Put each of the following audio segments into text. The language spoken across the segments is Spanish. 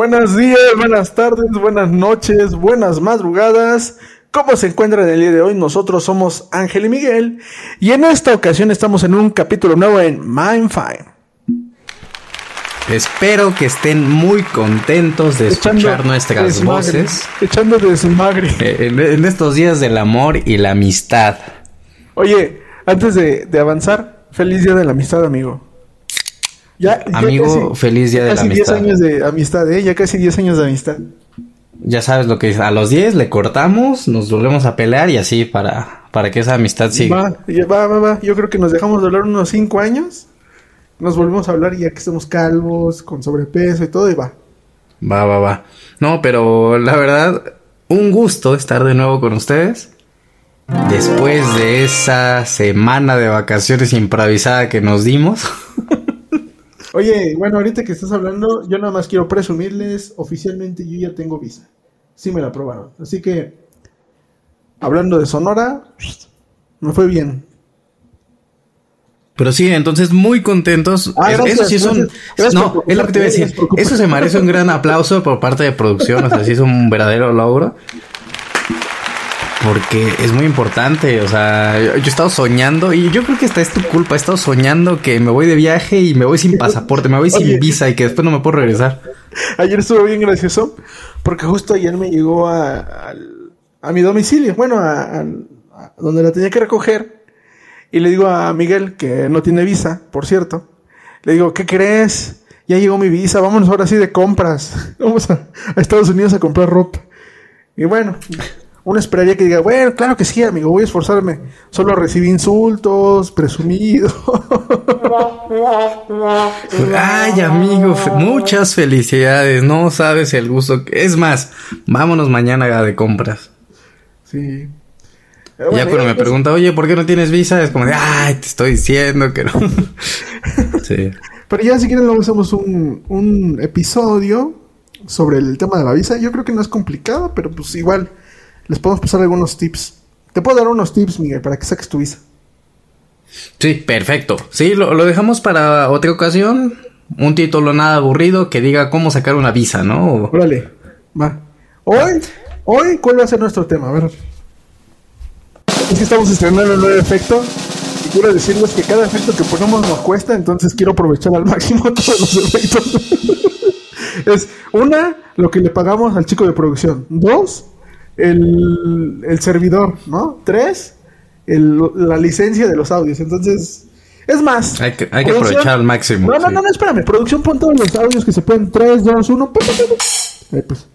Buenos días, buenas tardes, buenas noches, buenas madrugadas. ¿Cómo se encuentran el día de hoy? Nosotros somos Ángel y Miguel y en esta ocasión estamos en un capítulo nuevo en Mindfine. Espero que estén muy contentos de escuchar nuestras desmagre, voces Echando desmagre. eh, en, en estos días del amor y la amistad. Oye, antes de, de avanzar, feliz día de la amistad, amigo. Ya, ya Amigo, feliz día de la casi 10 amistad. años de amistad, ¿eh? Ya casi 10 años de amistad. Ya sabes lo que dice. A los 10 le cortamos, nos volvemos a pelear y así para, para que esa amistad siga. Va, va, va, va. Yo creo que nos dejamos de hablar unos 5 años. Nos volvemos a hablar ya que estamos calvos, con sobrepeso y todo, y va. Va, va, va. No, pero la verdad, un gusto estar de nuevo con ustedes. Después de esa semana de vacaciones improvisada que nos dimos. Oye, bueno, ahorita que estás hablando, yo nada más quiero presumirles, oficialmente yo ya tengo visa. Sí me la aprobaron. Así que, hablando de Sonora, me fue bien. Pero sí, entonces muy contentos. Ah, gracias, eso sí es un... no, es lo que te iba a decir. Eso se merece un gran aplauso por parte de producción. O sea, sí es un verdadero logro. Porque es muy importante. O sea, yo, he estado soñando y yo creo que esta es tu culpa. He estado soñando que me voy de viaje y me voy sin pasaporte, me voy Oye. sin visa y que después no me puedo regresar. Ayer estuvo bien gracioso, porque justo ayer me llegó a, a mi domicilio, bueno, a, a- donde la tenía que recoger, y le digo a Miguel, que no tiene visa, por cierto, le digo, ¿qué crees? Ya llegó mi visa, vámonos ahora sí de compras, vamos a Estados Unidos a comprar ropa. Y bueno, uno esperaría que diga, bueno, claro que sí, amigo, voy a esforzarme. Solo recibí insultos, presumido. Ay, amigo, muchas felicidades. No sabes el gusto. que- Es más, vámonos mañana de compras. sí. ya Bueno, cuando me pues, pregunta, oye, ¿por qué no tienes visa? Es como de, ay, te estoy diciendo que no. sí. Pero ya si quieren luego hacemos un, un episodio sobre el tema de la visa. Yo creo que no es complicado, pero pues igual les podemos pasar algunos tips. Te puedo dar unos tips, Miguel, para que saques tu visa. Sí, perfecto. Sí, lo, lo dejamos para otra ocasión. Un título nada aburrido que diga cómo sacar una visa, ¿no? Órale, va. Hoy, hoy, ¿cuál va a ser nuestro tema? A ver. Es que estamos estrenando un nuevo efecto. Y quiero decirles que cada efecto que ponemos nos cuesta, entonces quiero aprovechar al máximo todos los efectos. es una, lo que le pagamos al chico de producción. Dos, el, el servidor, ¿no? Tres, el- la licencia de los audios. Entonces, es más. Hay que, hay que aprovechar al máximo. no, no, sí. no, no, espérame. Producción, pon todos los audios que se pueden. 3, 2, 1. Ahí pues.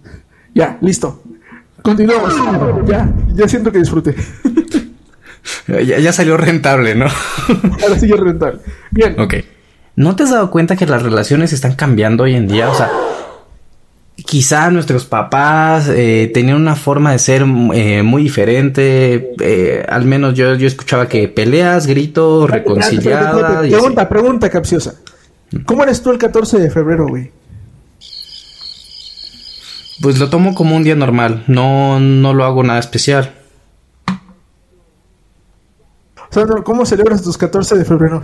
Ya, listo. Continuamos. Ya, ya siento que disfruté. Ya, ya salió rentable, ¿no? Ahora sí ya rentable. Bien. ok. ¿No te has dado cuenta que las relaciones están cambiando hoy en día? O sea, quizá nuestros papás eh, tenían una forma de ser eh, muy diferente. eh, al menos yo, yo escuchaba que peleas, gritos, reconciliadas. Pregunta, pregunta capciosa. ¿Cómo eres tú el 14 de febrero, güey? Pues lo tomo como un día normal. No, no lo hago nada especial. O sea, no, ¿cómo celebras tus 14 de febrero?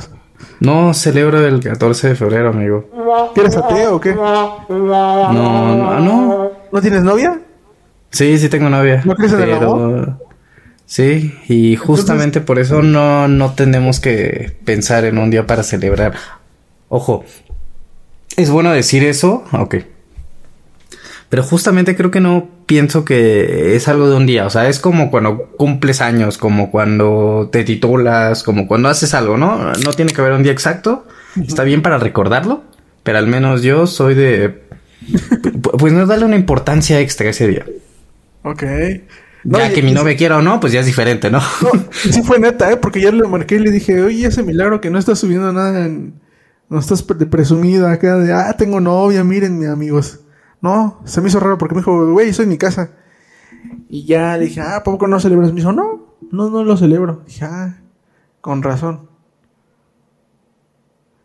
No celebro el 14 de febrero, amigo. ¿Eres ateo o qué? No, no, no. ¿No tienes novia? Sí, sí tengo novia. ¿No crees en el. Sí, y justamente por eso no, no tenemos que pensar en un día para celebrar. Ojo, es bueno decir eso, ok. Pero justamente creo que no pienso que es algo de un día. O sea, es como cuando cumples años, como cuando te titulas, como cuando haces algo, ¿no? No tiene que haber un día exacto. Está bien para recordarlo, pero al menos yo soy de... pu- Pues no darle una importancia extra ese día. Ok. ya que mi novia quiera o no, pues ya es diferente, ¿no? Sí fue neta, ¿eh? Porque ya le marqué y le dije, oye, ese milagro que no estás subiendo nada en... No estás pre- presumido acá de, ah, tengo novia, mírenme, amigos. No, se me hizo raro porque me dijo, güey, estoy en mi casa. Y ya le dije, ah, ¿a poco no celebras? Me dijo, no, no, no lo celebro. Dije, ah, con razón.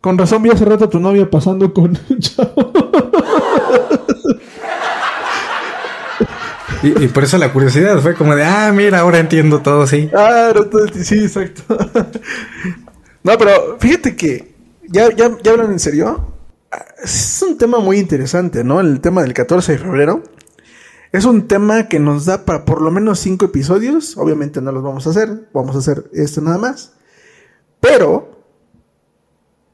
Con razón vi hace rato a tu novia pasando con un chavo. Y, y por eso la curiosidad fue como de, ah, mira, ahora entiendo todo, sí. Ah, no, todo- sí, exacto. no, pero fíjate que, ya, ya, ya hablan en serio. Es un tema muy interesante, ¿no? El tema del 14 de febrero. Es un tema que nos da para por lo menos cinco episodios. Obviamente no los vamos a hacer. Vamos a hacer esto nada más. Pero,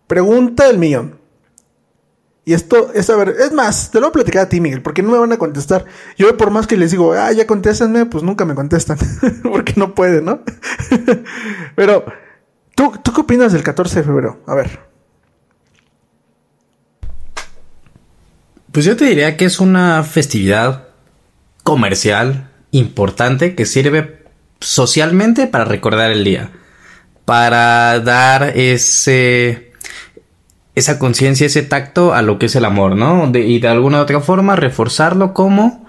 pregunta del millón. Y esto es, a ver, es más, te lo voy a platicar a ti, Miguel, porque no me van a contestar. Yo por más que les digo, ah, ya contéstanme, pues nunca me contestan, porque no pueden, ¿no? Pero, ¿tú, ¿tú qué opinas del 14 de febrero? A ver. Pues yo te diría que es una festividad comercial importante que sirve socialmente para recordar el día, para dar ese esa conciencia, ese tacto a lo que es el amor, ¿no? y de alguna otra forma reforzarlo como,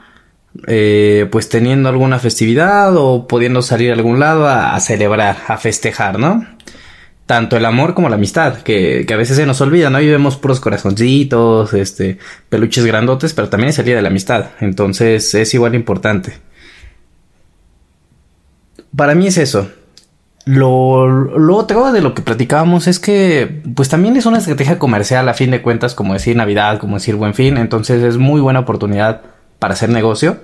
eh, pues teniendo alguna festividad o pudiendo salir a algún lado a, celebrar, a festejar, ¿no? Tanto el amor como la amistad, que, que, a veces se nos olvida, ¿no? Y vemos puros corazoncitos, este, peluches grandotes, pero también es el día de la amistad, entonces es igual importante. Para mí es eso, lo, lo, otro de lo que platicábamos es que, pues también es una estrategia comercial a fin de cuentas, como decir Navidad, como decir Buen Fin, entonces es muy buena oportunidad para hacer negocio,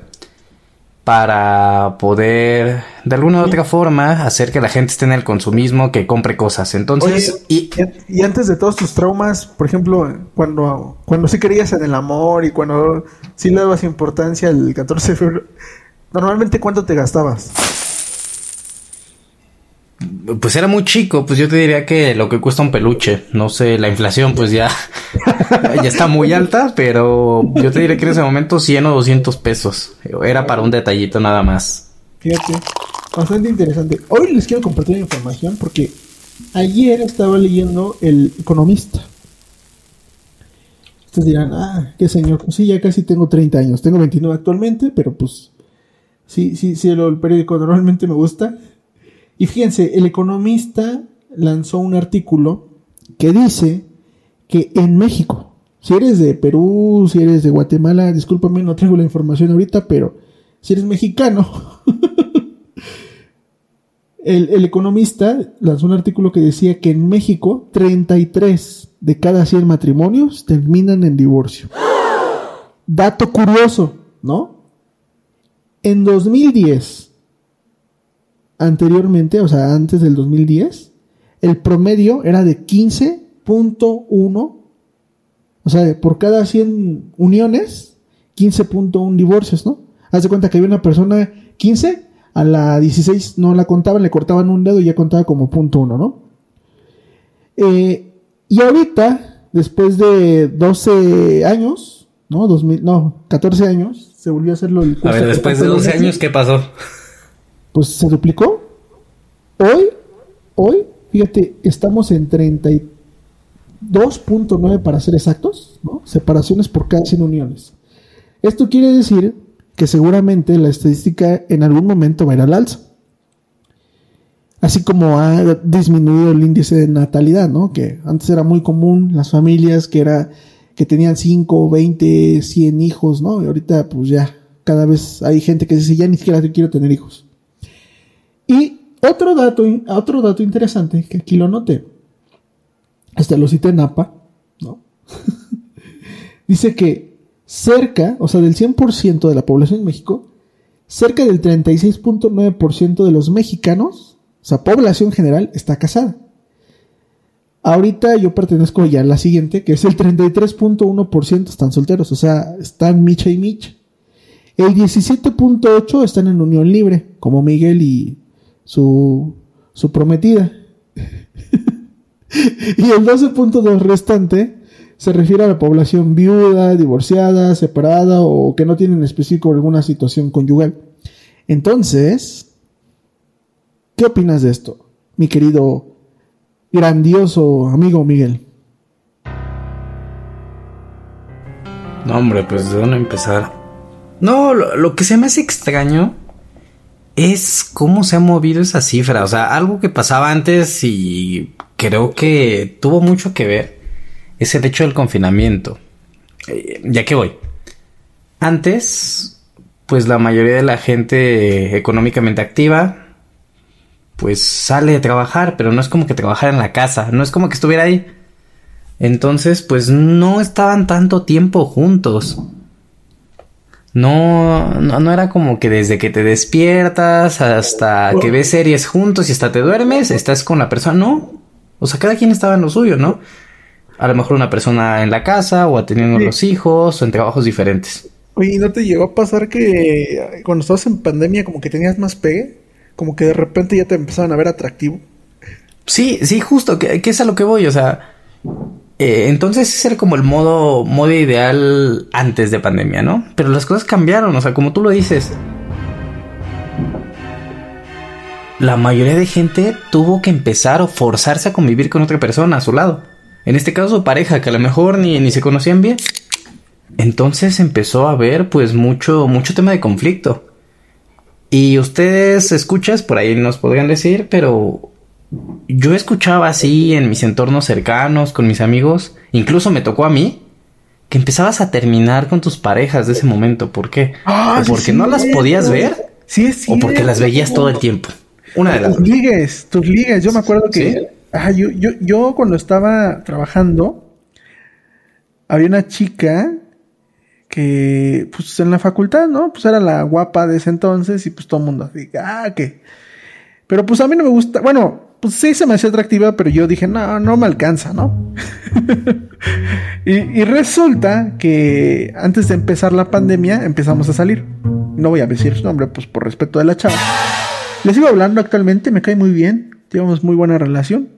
para poder de alguna u otra forma hacer que la gente esté en el consumismo, que compre cosas. Entonces, y, y, antes de todos tus traumas, por ejemplo, cuando, cuando sí creías en el amor y cuando sí le dabas importancia el 14 de febrero, normalmente cuánto te gastabas? Pues era muy chico, pues yo te diría que lo que cuesta un peluche, no sé, la inflación pues ya, ya está muy alta, pero yo te diría que en ese momento 100 o 200 pesos, era para un detallito nada más. Fíjate, bastante interesante. Hoy les quiero compartir información porque ayer estaba leyendo El Economista. Ustedes dirán, ah, qué señor, pues sí, ya casi tengo 30 años, tengo 29 actualmente, pero pues sí, sí, sí, el periódico normalmente me gusta. Y fíjense, el economista lanzó un artículo que dice que en México, si eres de Perú, si eres de Guatemala, discúlpame, no traigo la información ahorita, pero si eres mexicano, el, el, economista lanzó un artículo que decía que en México 33 de cada 100 matrimonios terminan en divorcio. Dato curioso, ¿no? En 2010, anteriormente, o sea, antes del 2010, el promedio era de 15.1, o sea, por cada 100 uniones, 15.1 divorcios, ¿no? Haz de cuenta que había una persona 15, a la 16 no la contaban, le cortaban un dedo y ya contaba como punto uno, ¿no? Eh, y ahorita, después de 12 años, ¿no? 2000, no, 14 años, se volvió a hacerlo el A ver, después de 12 años, ¿qué pasó? Pues se duplicó. Hoy, hoy, fíjate, estamos en 32.9 para ser exactos. Separaciones por cada 100 uniones. Esto quiere decir que seguramente la estadística en algún momento va a ir al alza. Así como ha disminuido el índice de natalidad, ¿no? Que antes era muy común las familias que era que tenían 5, 20, 100 hijos, ¿no? Y ahorita pues ya cada vez hay gente que dice, ya ni siquiera quiero tener hijos. Y otro dato, otro dato interesante, que aquí lo noté, hasta lo cité en APA, ¿no? Dice que cerca, o sea, del 100% de la población en México, cerca del 36.9% de los mexicanos, o sea, población general, está casada. Ahorita yo pertenezco ya a la siguiente, que es el 33.1% están solteros, o sea, están micha y micha. El 17.8 están en unión libre, como Miguel y su, su prometida. y el 12.2 restante se refiere a la población viuda, divorciada, separada o que no tiene en específico alguna situación conyugal. Entonces, ¿qué opinas de esto, mi querido grandioso amigo Miguel? No, hombre, pues de dónde empezar. No, lo, lo que se me hace extraño es cómo se ha movido esa cifra. O sea, algo que pasaba antes y creo que tuvo mucho que ver es el hecho del confinamiento. Eh, ya que voy. Antes, pues la mayoría de la gente económicamente activa, pues sale a trabajar, pero no es como que trabajara en la casa, no es como que estuviera ahí. Entonces, pues no estaban tanto tiempo juntos. No, no, no, era como que desde que te despiertas hasta que ves series juntos y hasta te duermes, estás con la persona, no. O sea, cada quien estaba en lo suyo, ¿no? A lo mejor una persona en la casa o atendiendo los hijos o en trabajos diferentes. Oye, ¿no te llegó a pasar que cuando estabas en pandemia como que tenías más pegue? Como que de repente ya te empezaban a ver atractivo. Sí, sí, justo, que, que es a lo que voy, o sea, eh, entonces ese era como el modo, modo ideal antes de pandemia, ¿no? Pero las cosas cambiaron, o sea, como tú lo dices. La mayoría de gente tuvo que empezar o forzarse a convivir con otra persona a su lado. En este caso su pareja, que a lo mejor ni, ni se conocían bien. Entonces empezó a haber pues mucho, mucho tema de conflicto. Y ustedes escuchas, por ahí nos podrían decir, pero yo escuchaba así en mis entornos cercanos, con mis amigos, incluso me tocó a mí, que empezabas a terminar con tus parejas de ese momento. ¿Por qué? Ah, o porque no las podías ver, sí, sí, o porque las veías todo el tiempo. Una de las tus ligues, tus ligues. Yo me acuerdo que ajá, yo, yo, yo cuando estaba trabajando, había una chica que, pues en la facultad, ¿no? Pues era la guapa de ese entonces y pues todo el mundo así, ah, que... Pero pues a mí no me gusta, bueno, pues sí se me hacía atractiva, pero yo dije, no, no me alcanza, ¿no? y, resulta que antes de empezar la pandemia empezamos a salir. No voy a decir su nombre, pues por respeto de la chava. Les sigo hablando actualmente, me cae muy bien, llevamos muy buena relación.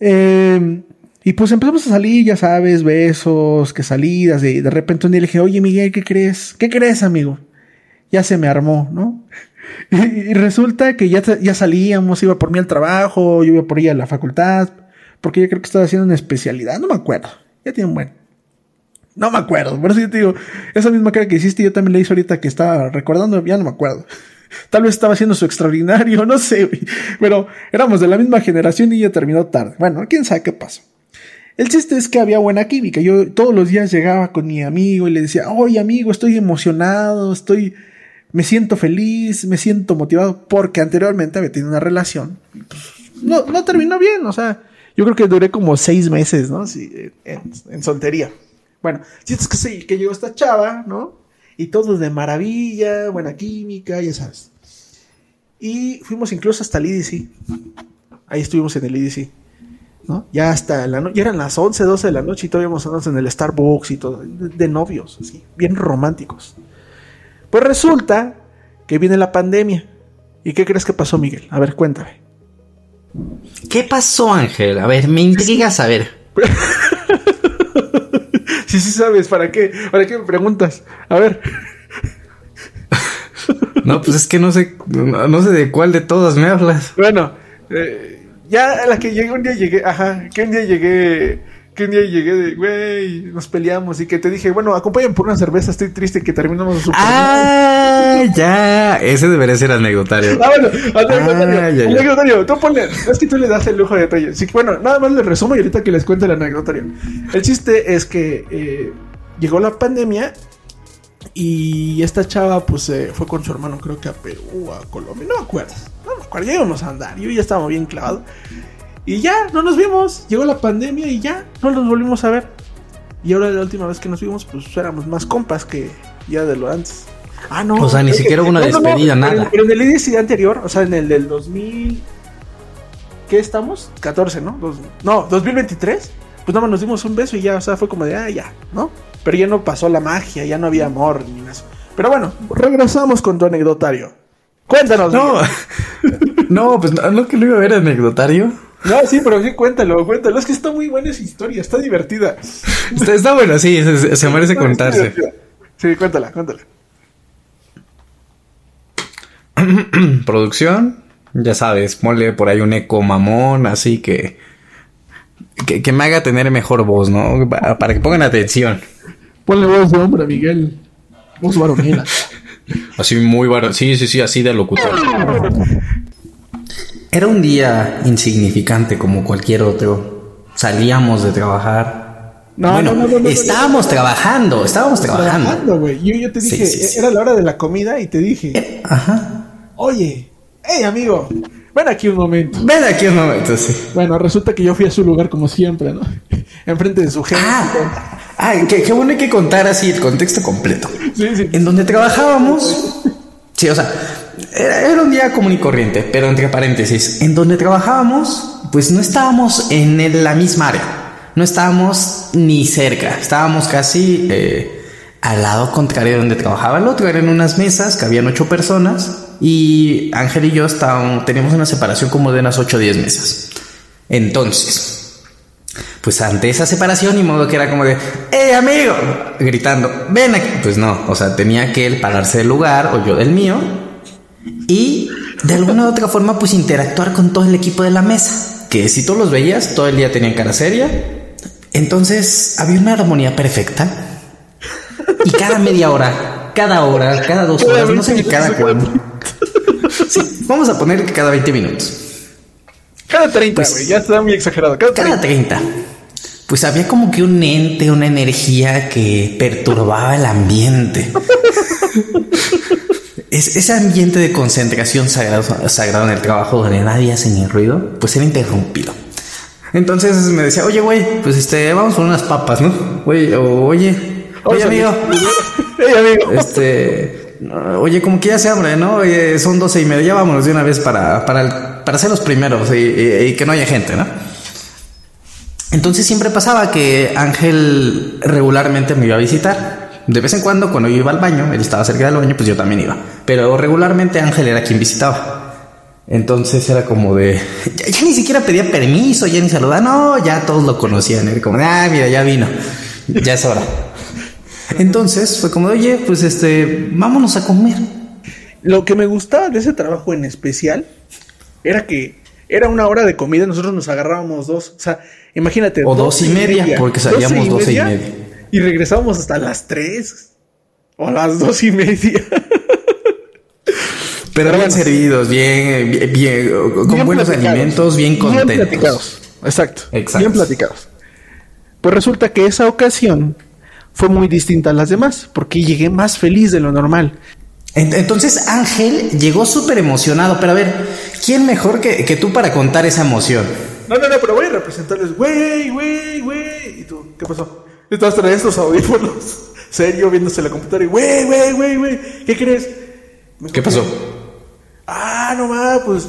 Eh, y pues empezamos a salir, ya sabes, besos, que salidas, y de repente un día le dije, oye Miguel, ¿qué crees? ¿Qué crees, amigo? Ya se me armó, ¿no? Y, resulta que ya, ya salíamos, iba por mí al trabajo, yo iba por ella a la facultad, porque yo creo que estaba haciendo una especialidad, no me acuerdo, ya tiene un buen. No me acuerdo, por eso yo te digo, esa misma cara que hiciste yo también le hice ahorita que estaba recordando, ya no me acuerdo. Tal vez estaba haciendo su extraordinario, no sé, pero éramos de la misma generación y ya terminó tarde. Bueno, quién sabe qué pasó. El chiste es que había buena química. Yo todos los días llegaba con mi amigo y le decía, oye amigo, estoy emocionado, estoy, me siento feliz, me siento motivado, porque anteriormente había tenido una relación. Pues, no, no terminó bien, o sea, yo creo que duré como seis meses, ¿no? Sí, en, soltería. Bueno, si es que sí, que llegó esta chava, ¿no? Y todo de maravilla, buena química, ya sabes. Y fuimos incluso hasta el IDC. Ahí estuvimos en el IDC. ¿no? Ya hasta la noche, ya eran las 11, 12 de la noche y todavía íbamos en el Starbucks y todo, de, novios, así, bien románticos. Pues resulta que viene la pandemia. ¿Y qué crees que pasó, Miguel? A ver, cuéntame. ¿Qué pasó, Ángel? A ver, me intriga saber. sí, sí sabes, ¿para qué? ¿Para qué me preguntas? A ver. no, pues es que no sé, no, sé de cuál de todas me hablas. Bueno, eh, ya a la que llegué un día llegué, ajá, que un día llegué, que un día llegué de, güey, nos peleamos y que te dije, bueno, acompáñame por una cerveza, estoy triste que terminamos super Ah, ya, ese debería ser anecdotario. Ah, bueno, anecdotario, ah, ya, anecdotario, tú ponle, es que tú le das el lujo de detalle. Sí, bueno, nada más les resumo y ahorita que les cuento el anecdotario. El chiste es que eh, llegó la pandemia y esta chava pues eh, fue con su hermano creo que a Perú, a Colombia, no me acuerdo cuando ya íbamos a andar, yo ya estaba bien clavado. Y ya, no nos vimos. Llegó la pandemia y ya, no nos volvimos a ver. Y ahora la última vez que nos vimos, pues éramos más compas que ya de lo antes. Ah, no. O sea, ni siquiera hubo una despedida, nada. Pero en el IDC anterior, o sea, en el del 2000. ¿Qué estamos? 14, ¿no? no, 2023. Pues nada más nos dimos un beso y ya, o sea, fue como de, ah, ya, ¿no? Pero ya no pasó la magia, ya no había amor ni nada. Pero bueno, regresamos con tu anecdotario. Cuéntanos. No, no, pues no, que lo iba a ver anecdotario. No, sí, pero sí, cuéntalo, cuéntalo. Es que está muy buena esa historia, está divertida. Está, está bueno, sí, se, merece contarse. Sí, cuéntala, cuéntala. Producción, ya sabes, ponle por ahí un eco mamón, así que, que, que me haga tener mejor voz, ¿no? Para que pongan atención. Ponle voz de hombre, Miguel. Voz varonila. Así muy barato. Sí, sí, sí, así de locutor. Era un día insignificante como cualquier otro. Salíamos de trabajar. No, bueno, no, no, estábamos trabajando, estábamos trabajando. güey. Yo, yo, te dije, era la hora de la comida y te dije, eh, ajá. Oye, hey amigo, ven aquí un momento. Ven aquí un momento, sí. Bueno, resulta que yo fui a su lugar como siempre, ¿no? enfrente de su jefe. Ah, ah qué, qué, bueno que contar así el contexto completo. Sí, sí. En donde trabajábamos, sí, o sea, era, era, un día común y corriente, pero entre paréntesis, en donde trabajábamos, pues no estábamos en la misma área. No estábamos ni cerca, estábamos casi eh, al lado contrario de donde trabajaba el otro. Eran unas mesas que habían ocho personas y Ángel y yo estábamos, teníamos una separación como de unas ocho o diez mesas. Entonces, pues ante esa separación, y modo que era como de, ¡Hey amigo! gritando, ven aquí. Pues no, o sea, tenía que él pararse del lugar o yo del mío y de alguna u otra forma, pues interactuar con todo el equipo de la mesa. Que si tú los veías, todo el día tenían cara seria. Entonces había una armonía perfecta. Y cada media hora, cada hora, cada dos horas, no sé ni cada cuándo. vamos a poner cada 20 minutos. Cada 30, pues, ya está muy exagerado. Cada 30. cada 30. Pues había como que un ente, una energía que perturbaba el ambiente. Es, ese ambiente de concentración sagrado, sagrado en el trabajo donde nadie hace ni ruido, pues era interrumpido. Entonces me decía, oye, güey, pues este, vamos por unas papas, ¿no? Güey, oye, oye, amigo. oye, amigo. Este, oye, como que ya se abre, ¿no? Oye, son doce y media, ya vámonos de una vez para, para, para ser los primeros y, que no haya gente, ¿no? Entonces siempre pasaba que Ángel regularmente me iba a visitar. De vez en cuando, cuando yo iba al baño, él estaba cerca del baño, pues yo también iba. Pero regularmente Ángel era quien visitaba. Entonces era como de. Ya, ni siquiera pedía permiso, ya ni saludaba. No, ya todos lo conocían. Era como, ah, mira, ya vino. Ya es hora. Entonces fue como de, oye, pues este, vámonos a comer. Lo que me gustaba de ese trabajo en especial era que era una hora de comida, nosotros nos agarrábamos dos. O sea, imagínate. O dos, y media, porque salíamos dos y media. Y regresábamos hasta las tres. O las dos y media. Pero, bien servidos, bien, bien, con buenos alimentos, bien contentos. Bien platicados. Exacto, Bien platicados. Pues resulta que esa ocasión fue muy distinta a las demás, porque llegué más feliz de lo normal. Entonces Ángel llegó súper emocionado, pero a ver, ¿quién mejor que, que, tú para contar esa emoción? No, no, no, pero voy a representarles, güey, güey, güey. ¿Y tú? ¿Qué pasó? Estabas trayendo estos audífonos, serio, viéndose la computadora y, güey, güey, güey, güey, ¿qué crees? ¿Qué pasó? Ah, no más, pues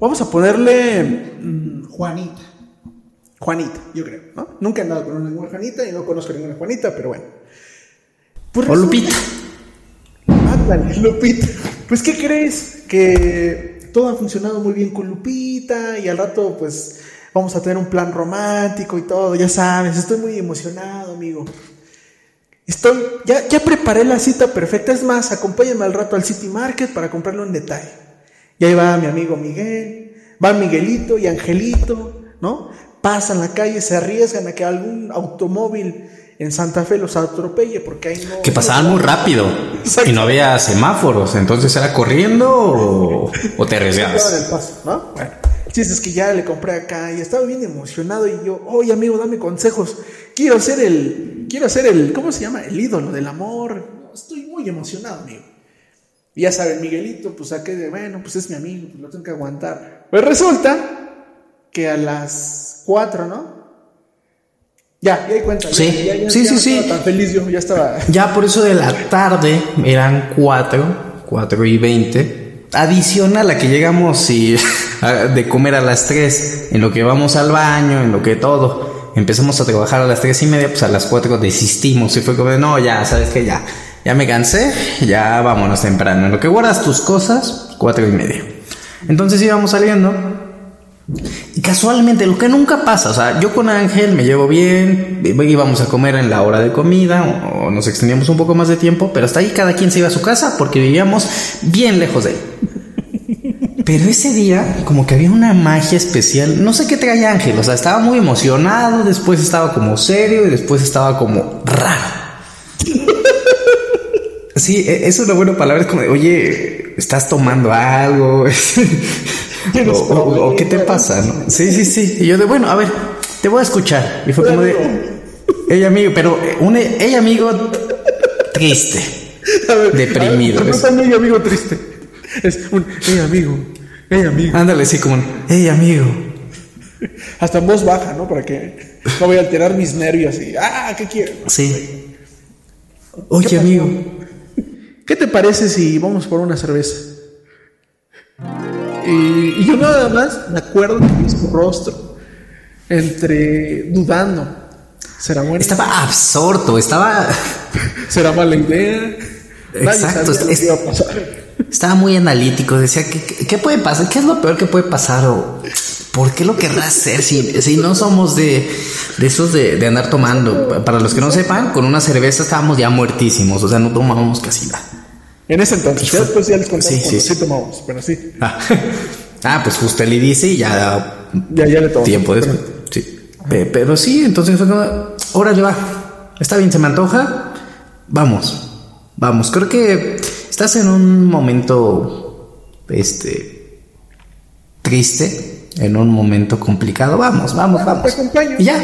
vamos a ponerle mm, Juanita. Juanita, yo creo, ¿no? Nunca he andado con ninguna Juanita y no conozco ninguna Juanita, pero bueno. Pues o Lupita. Ándale, Lupita. Pues, ¿qué crees? Que todo ha funcionado muy bien con Lupita y al rato, pues, vamos a tener un plan romántico y todo, ya sabes, estoy muy emocionado, amigo. Estoy, ya, ya preparé la cita perfecta. Es más, acompáñame al rato al City Market para comprarlo en detalle. Y ahí va mi amigo Miguel, va Miguelito y Angelito, ¿no? Pasan la calle, se arriesgan a que algún automóvil en Santa Fe los atropelle porque ahí no. Que pasaban muy rápido y no había semáforos, entonces era corriendo o, te arriesgabas. Bueno, chiste es que ya le compré acá y estaba bien emocionado y yo, oye amigo, dame consejos quiero ser el, quiero ser el, ¿cómo se llama? El ídolo del amor. Estoy muy emocionado, amigo. Y ya saben, Miguelito, pues saqué de, bueno, pues es mi amigo, pues lo tengo que aguantar. Pues resulta que a las cuatro, ¿no? Ya, ya hay cuenta. Sí, ya, sí, sí, sí. Tan feliz yo, ya estaba. Ya por eso de la tarde eran cuatro, cuatro y veinte. Adicional a que llegamos y de comer a las tres, en lo que vamos al baño, en lo que todo empezamos a trabajar a las tres y media, pues a las cuatro desistimos y fue como, no, ya, sabes que ya, ya me cansé, ya vámonos temprano. En lo que guardas tus cosas, cuatro y media. Entonces íbamos saliendo y casualmente, lo que nunca pasa, o sea, yo con Ángel me llevo bien, íbamos a comer en la hora de comida o, nos extendíamos un poco más de tiempo, pero hasta ahí cada quien se iba a su casa porque vivíamos bien lejos de él. Pero ese día, como que había una magia especial. No sé qué traía Ángel. O sea, estaba muy emocionado. Después estaba como serio. Y después estaba como raro. Sí, e, es una buena palabra. Es como, oye, estás tomando algo. o, qué te pasa, ¿no? Sí, sí, sí. Y yo de, bueno, a ver, te voy a escuchar. Y fue como de, ella amigo, pero un ella amigo triste. deprimido. no es ella amigo triste. Es un, ella amigo, hey amigo. Ándale, sí, como un, hey amigo. Hasta en voz baja, ¿no? Para que no voy a alterar mis nervios y, ah, ¿qué quieres? Sí. Oye, amigo. ¿Qué te parece si vamos por una cerveza? Y, y yo nada más me acuerdo de su rostro, entre dudando. ¿Será bueno? Estaba absorto, estaba. ¿Será mala idea? Exacto, sabía lo es- que iba a pasar. Estaba muy analítico. Decía, ¿qué, qué- qué puede pasar? ¿Qué es lo peor que puede pasar? ¿O por qué lo querrá hacer si, si no somos de, de esos de, de andar tomando? Para los que no sepan, con una cerveza estábamos ya muertísimos. O sea, no tomábamos casi nada. En ese entonces, ya después ya les contamos Sí, sí, sí, tomamos, pero sí, Ah, ah, pues justo él y dice y ya ya, ya le tomamos. tiempo después. Sí. Pe- Pero sí, entonces fue como, órale va, está bien, se me antoja, vamos, vamos. Creo que estás en un momento, este, triste, en un momento complicado. Vamos, vamos, Te vamos. acompaño. Y ya.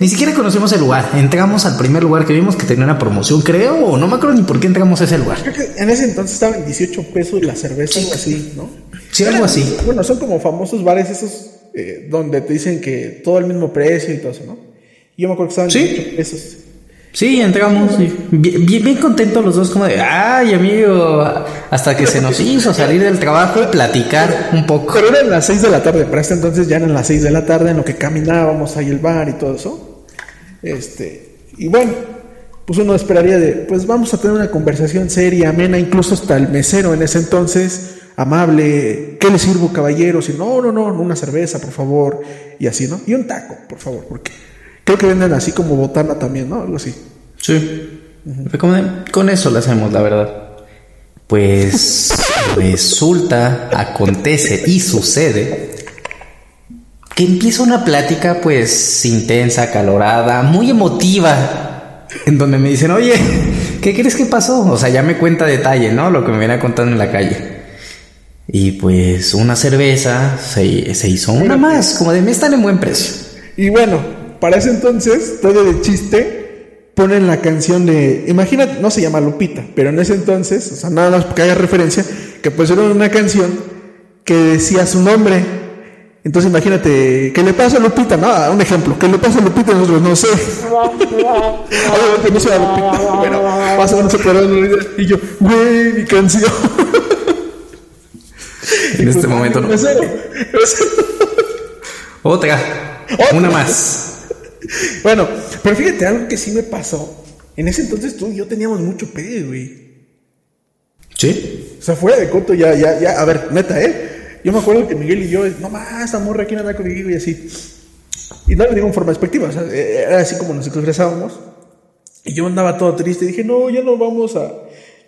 Ni siquiera conocimos el lugar. Entramos al primer lugar que vimos que tenía una promoción, creo, o no me acuerdo ni por qué entramos a ese lugar. Creo que en ese entonces estaban 18 pesos la cerveza, algo así, ¿no? Sí, algo así. Bueno, son como famosos bares esos eh, donde te dicen que todo el mismo precio y todo eso, ¿no? Y yo me acuerdo que estaban Sí. 18 pesos. Sí, entramos y bien, bien, bien contentos los dos, como de, ay, amigo, hasta que se nos hizo salir del trabajo y platicar un poco. Pero eran las 6 de la tarde, para este entonces ya eran las 6 de la tarde en lo que caminábamos ahí el bar y todo eso. Este, y bueno, pues uno esperaría de, pues vamos a tener una conversación seria, amena, incluso hasta el mesero en ese entonces, amable, ¿qué le sirvo, caballeros? Y no, no, no, una cerveza, por favor, y así, ¿no? Y un taco, por favor, porque creo que venden así como botana también, ¿no? Algo así. Sí. De, con eso lo hacemos, la verdad. Pues resulta, acontece y sucede que empieza una plática pues intensa, acalorada, muy emotiva, en donde me dicen, oye, ¿qué crees que pasó? O sea, ya me cuenta detalle, ¿no? Lo que me viene contando en la calle. Y pues una cerveza se, se hizo una más, como de me están en buen precio. Y bueno, para ese entonces, todo de chiste, ponen la canción de. Imagínate, no se llama Lupita, pero en ese entonces, o sea, nada más porque haya referencia, que pusieron una canción que decía su nombre. Entonces imagínate, ¿qué le pasa a Lupita? Nada, un ejemplo, ¿qué le pasa a Lupita? Nosotros no sé. Obviamente no se llama Lupita, pero más o menos se podrán una idea. Y yo, güey, mi canción. En este momento no. Mesero. Otra, una más. Bueno, pero fíjate, algo que sí me pasó. En ese entonces tú y yo teníamos mucho pedo, güey. ¿Sí? O sea, fuera de coto ya, ya, ya. A ver, neta, ¿eh? Yo me acuerdo que Miguel y yo, no más, esta morra aquí anda conmigo y así. Y no lo digo en forma despectiva, o sea, era así como nos expresábamos. Y yo andaba todo triste dije, no, ya no vamos a.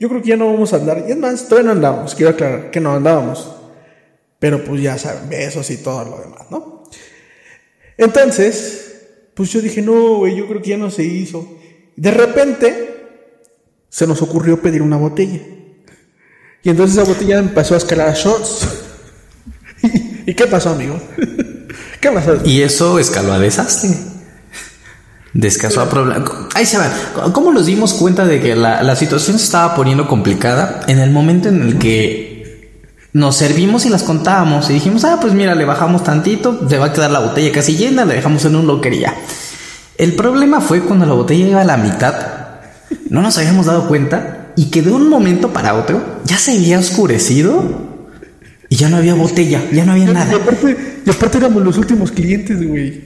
Yo creo que ya no vamos a andar. Y es más, todavía no andábamos, quiero aclarar que no andábamos. Pero pues ya saben, besos y todo lo demás, ¿no? Entonces, pues yo dije, no, güey, yo creo que ya no se hizo. De repente, se nos ocurrió pedir una botella. Y entonces esa botella empezó a escalar a shots. ¿Y, qué pasó, amigo? ¿Qué pasó? Y eso escaló a desastre. Descasó a problema. Ahí se va. ¿Cómo nos dimos cuenta de que la, la situación se estaba poniendo complicada? En el momento en el que nos servimos y las contábamos y dijimos, ah, pues mira, le bajamos tantito, se va a quedar la botella casi llena, le dejamos en un loquería. El problema fue cuando la botella iba a la mitad, no nos habíamos dado cuenta y que de un momento para otro ya se había oscurecido y ya no había botella, ya no había Y nada. aparte, y aparte éramos los últimos clientes, güey.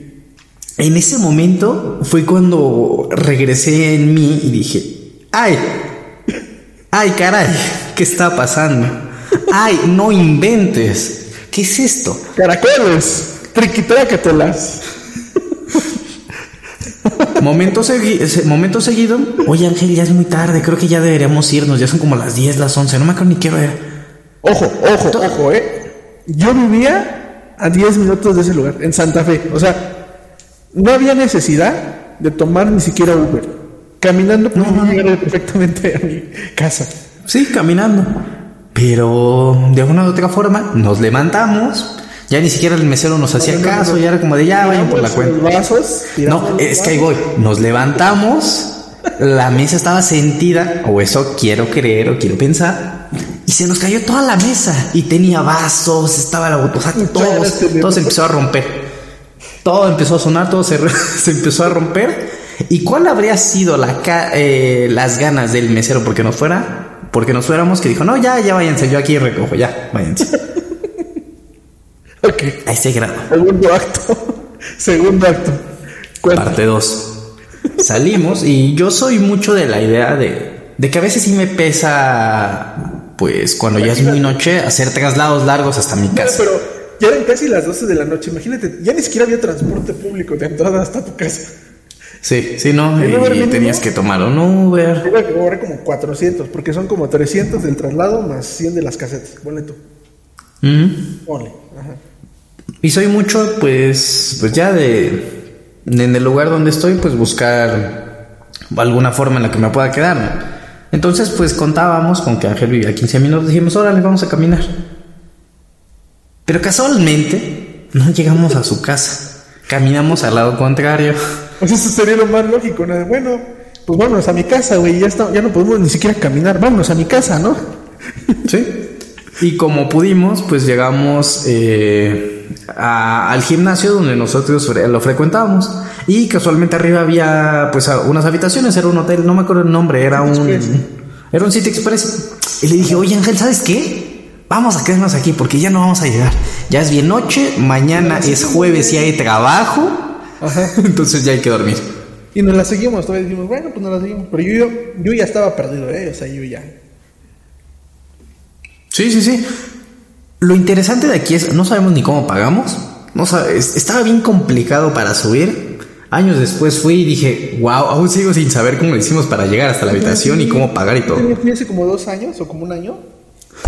En ese momento fue cuando regresé en mí y dije, ay, ay caray, ¿qué está pasando? Ay, no inventes, ¿qué es esto? Caracoles, triquitrácatelas. Momento, segui- momento seguido, oye Ángel, ya es muy tarde, creo que ya deberíamos irnos, ya son como las 10, las 11, no me acuerdo ni qué ver. Ojo, ojo, ojo, eh. Yo vivía a 10 minutos de ese lugar, en Santa Fe. O sea, no había necesidad de tomar ni siquiera Uber. Caminando podía llegar perfectamente a mi casa. Sí, caminando. Pero de una u otra forma nos levantamos, ya ni siquiera el mesero nos hacía caso, ya era como de ya vayan por la cuenta. vasos, No, es que ahí voy. Nos levantamos, la mesa estaba sentida, o eso quiero creer o quiero pensar, y se nos cayó toda la mesa. Y tenía vasos, estaba la sea, todo, todo se empezó a romper. todo empezó a sonar, todo se, se empezó a romper. ¿Y cuál habría sido la eh, las ganas del mesero porque nos fuera? Porque nos fuéramos que dijo, no, ya, ya váyanse, yo aquí recojo, ya, váyanse. ok. A ese grado. Segundo acto. Segundo acto. Parte 2. Salimos y yo soy mucho de la idea de, de que a veces sí me pesa, pues cuando ya es muy noche, hacer traslados largos hasta mi casa. pero ya eran casi las 12 de la noche, imagínate, ya ni siquiera había transporte público de entrada hasta tu casa. Sí, sí, no, y, tenías que tomar un Uber. Tuve que cobrar como 400, porque son como 300 del traslado más 100 de las casetas. Ponle tú. Ponle. Ajá. Y soy mucho, pues, pues ya de, en el lugar donde estoy, pues buscar alguna forma en la que me pueda quedar. Entonces, pues contábamos con que Ángel vivía 15 minutos. Dijimos, órale, vamos a caminar. Pero casualmente no llegamos a su casa. Caminamos al lado contrario. Pues eso sería lo más lógico, ¿no? Bueno, pues vámonos a mi casa, güey. Ya, está, ya no podemos ni siquiera caminar. Vámonos a mi casa, ¿no? Sí. Y como pudimos, pues llegamos eh, al gimnasio donde nosotros lo frecuentábamos. Y casualmente arriba había pues unas habitaciones, era un hotel, no me acuerdo el nombre, era un... Era un City Express. Y le dije, oye Ángel, ¿sabes qué? Vamos a quedarnos aquí porque ya no vamos a llegar. Ya es bien noche, mañana es jueves y hay trabajo. Ajá. Entonces ya hay que dormir. Y nos la seguimos, todavía dijimos, bueno, pues nos la seguimos. Pero yo, yo ya estaba perdido, ¿eh? O sea, yo ya. Sí, sí, sí. Lo interesante de aquí es, no sabemos ni cómo pagamos. No sabes, estaba bien complicado para subir. Años después fui y dije, wow, aún sigo sin saber cómo lo hicimos para llegar hasta la habitación y cómo pagar y todo. Fui hace como dos años o como un año.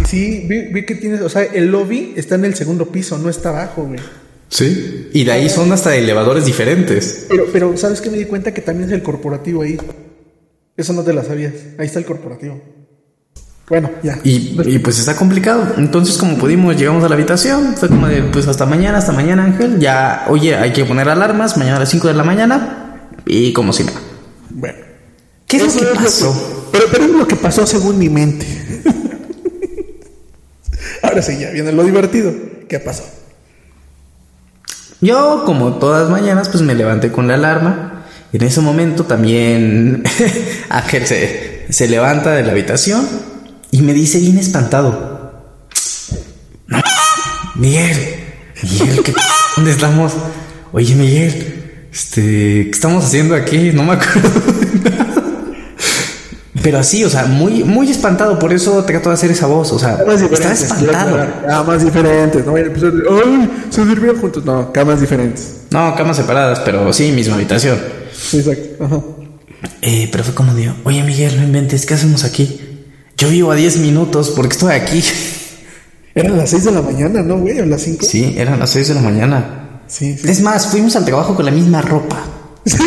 Y sí, vi, que tienes, o sea, el lobby está en el segundo piso, no está abajo, güey. Sí, y de ahí son hasta elevadores diferentes. Pero, pero, ¿sabes que Me di cuenta que también es el corporativo ahí. Eso no te la sabías. Ahí está el corporativo. Bueno, ya. Y, pues está complicado. Entonces, como pudimos, llegamos a la habitación. Fue como de, pues hasta mañana, hasta mañana, Ángel. Ya, oye, hay que poner alarmas. Mañana a las 5 de la mañana. Y como si nada. Bueno. ¿Qué es lo que pasó? pero, pero es lo que pasó según mi mente. Ahora sí, ya viene lo divertido. ¿Qué pasó? Yo, como todas mañanas, pues me levanté con la alarma. Y en ese momento también Ángel se, se levanta de la habitación y me dice bien espantado. Miguel, Miguel, ¿dónde estamos? Oye, Miguel, este, ¿qué estamos haciendo aquí? No me acuerdo. Pero así, o sea, muy, muy espantado, por eso trato de hacer esa voz, o sea, está espantado. Camas diferentes, no ¡ay! Se durmieron juntos, no, camas diferentes. No, camas separadas, pero sí, misma habitación. Exacto, ajá. Eh, pero fue como digo, oye Miguel, no inventes, ¿qué hacemos aquí? Yo vivo a 10 minutos porque estoy aquí. Eran las 6 de la mañana, ¿no, güey? ¿O las 5? Sí, eran las 6 de la mañana. Sí, sí. Es más, fuimos al trabajo con la misma ropa.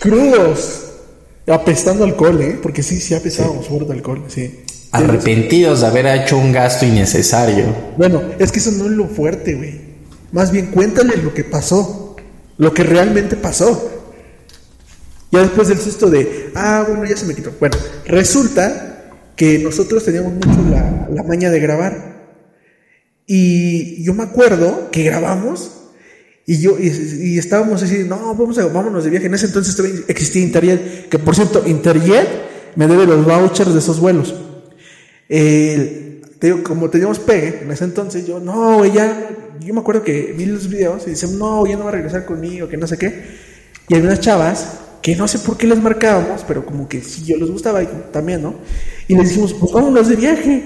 Crudos. Apestando alcohol, ¿eh? Porque sí, sí apesábamos sí. fuerte alcohol, sí. Arrepentidos de haber hecho un gasto innecesario. Bueno, es que eso no es lo fuerte, güey. Más bien cuéntale lo que pasó. Lo que realmente pasó. Ya después del susto de, ah, bueno, ya se me quitó. Bueno, resulta que nosotros teníamos mucho la, la maña de grabar. Y yo me acuerdo que grabamos y yo y, estábamos así, no, vamos a, vámonos de viaje. En ese entonces existía Interjet, que por cierto, Interjet me debe los vouchers de esos vuelos. como teníamos pegue en ese entonces, yo, no, ya, yo me acuerdo que vi los videos y dicen, no, ya no va a regresar conmigo, que no sé qué. Y hay unas chavas que no sé por qué les marcábamos, pero como que si yo les gustaba también, ¿no? Y les dijimos, pues vámonos de viaje.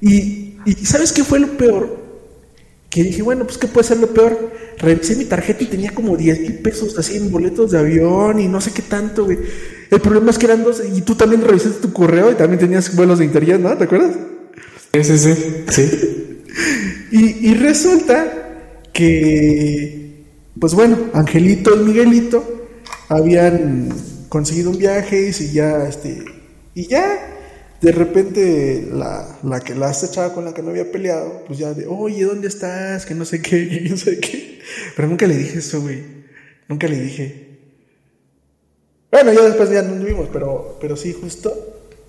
Y, y ¿sabes qué fue lo peor? Que dije, bueno, pues ¿qué puede ser lo peor? Revisé mi tarjeta y tenía como 10 mil pesos así en boletos de avión y no sé qué tanto, güey. El problema es que eran dos, y tú también revisaste tu correo y también tenías vuelos de internet, ¿no? ¿Te acuerdas? Sí, sí, sí. sí. y, y resulta que, pues bueno, Angelito y Miguelito habían conseguido un viaje y ya, este, y ya, de repente la, la que la chava con la que no había peleado, pues ya de, oye, ¿dónde estás? Que no sé qué, no sé qué. Pero nunca le dije eso, güey. Nunca le dije. Bueno, ya después ya nos vimos, pero, pero sí, justo.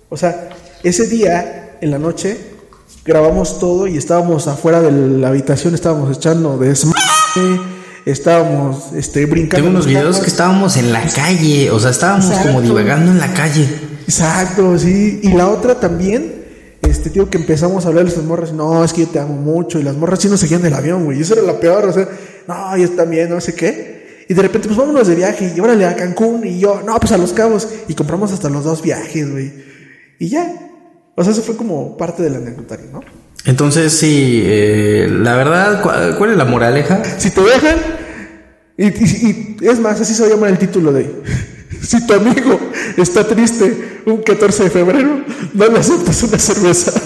O sea, ese día, en la noche, grabamos todo y estábamos afuera de la habitación, estábamos echando de estábamos este, brincando. Tengo unos videos que estábamos en la calle, o sea, estábamos como divagando en la calle. Exacto, sí. Y la otra también, este, tío, que empezamos a hablar a las morras, no, es que yo te amo mucho, y las morras sí nos seguían del avión, güey, y eso era la peor, o sea, no, yo también, no sé qué. Y de repente, pues vámonos de viaje, y órale a Cancún, y yo, no, pues a Los Cabos, y compramos hasta los dos viajes, güey. Y ya. O sea, eso fue como parte del anecdotario, ¿no? Entonces, sí, eh, la verdad, ¿cuál, es la moraleja? Si te dejan, y, y, es más, así se va a llamar el título de Si tu amigo está triste un 14 de febrero, no le aceptas una cerveza.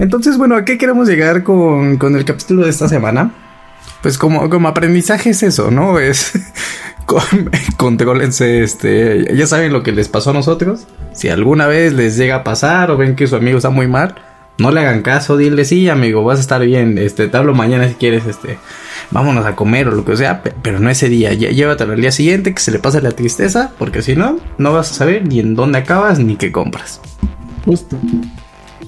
Entonces, bueno, ¿a qué queremos llegar con, con el capítulo de esta semana? Pues como, como aprendizaje es eso, ¿no? Es contrólense, este, ya saben lo que les pasó a nosotros. Si alguna vez les llega a pasar o ven que su amigo está muy mal, no le hagan caso, dile, sí, amigo, vas a estar bien, este, te hablo mañana si quieres, este, vámonos a comer o lo que sea, pero no ese día, llévatelo al día siguiente, que se le pase la tristeza, porque si no, no vas a saber ni en dónde acabas ni qué compras. Justo.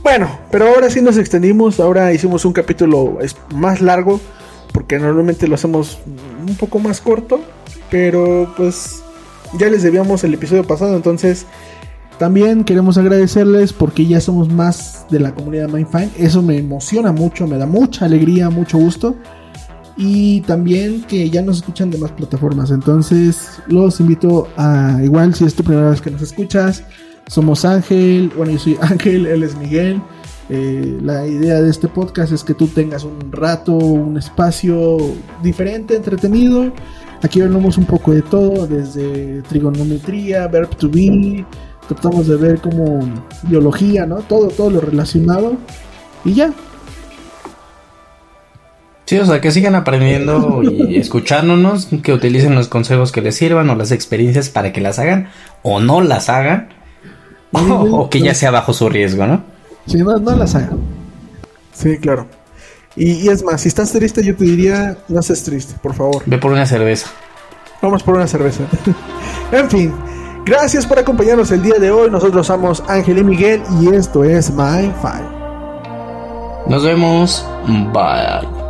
Bueno, pero ahora sí nos extendimos, ahora hicimos un capítulo más largo, porque normalmente lo hacemos un poco más corto, pero pues ya les debíamos el episodio pasado, entonces también queremos agradecerles porque ya somos más de la comunidad Mindfind. Eso me emociona mucho, me da mucha alegría, mucho gusto. Y también que ya nos escuchan de más plataformas. Entonces los invito a, igual si es tu primera vez que nos escuchas, somos Ángel, bueno yo soy Ángel, él es Miguel. Eh, la idea de este podcast es que tú tengas un rato, un espacio diferente, entretenido. Aquí hablamos un poco de todo, desde trigonometría, verb to be, tratamos de ver como biología, ¿no? Todo, todo lo relacionado y ya. Sí, o sea, que sigan aprendiendo y escuchándonos, que utilicen los consejos que les sirvan o las experiencias para que las hagan o no las hagan o, que ya sea bajo su riesgo, ¿no? Sí, no, no las hagan. Sí, claro. Y, y, es más, si estás triste, yo te diría, no seas triste, por favor. Ve por una cerveza. Vamos por una cerveza. en fin, Gracias por acompañarnos el día de hoy. Nosotros somos Ángel y Miguel y esto es My Five. Nos vemos. Bye.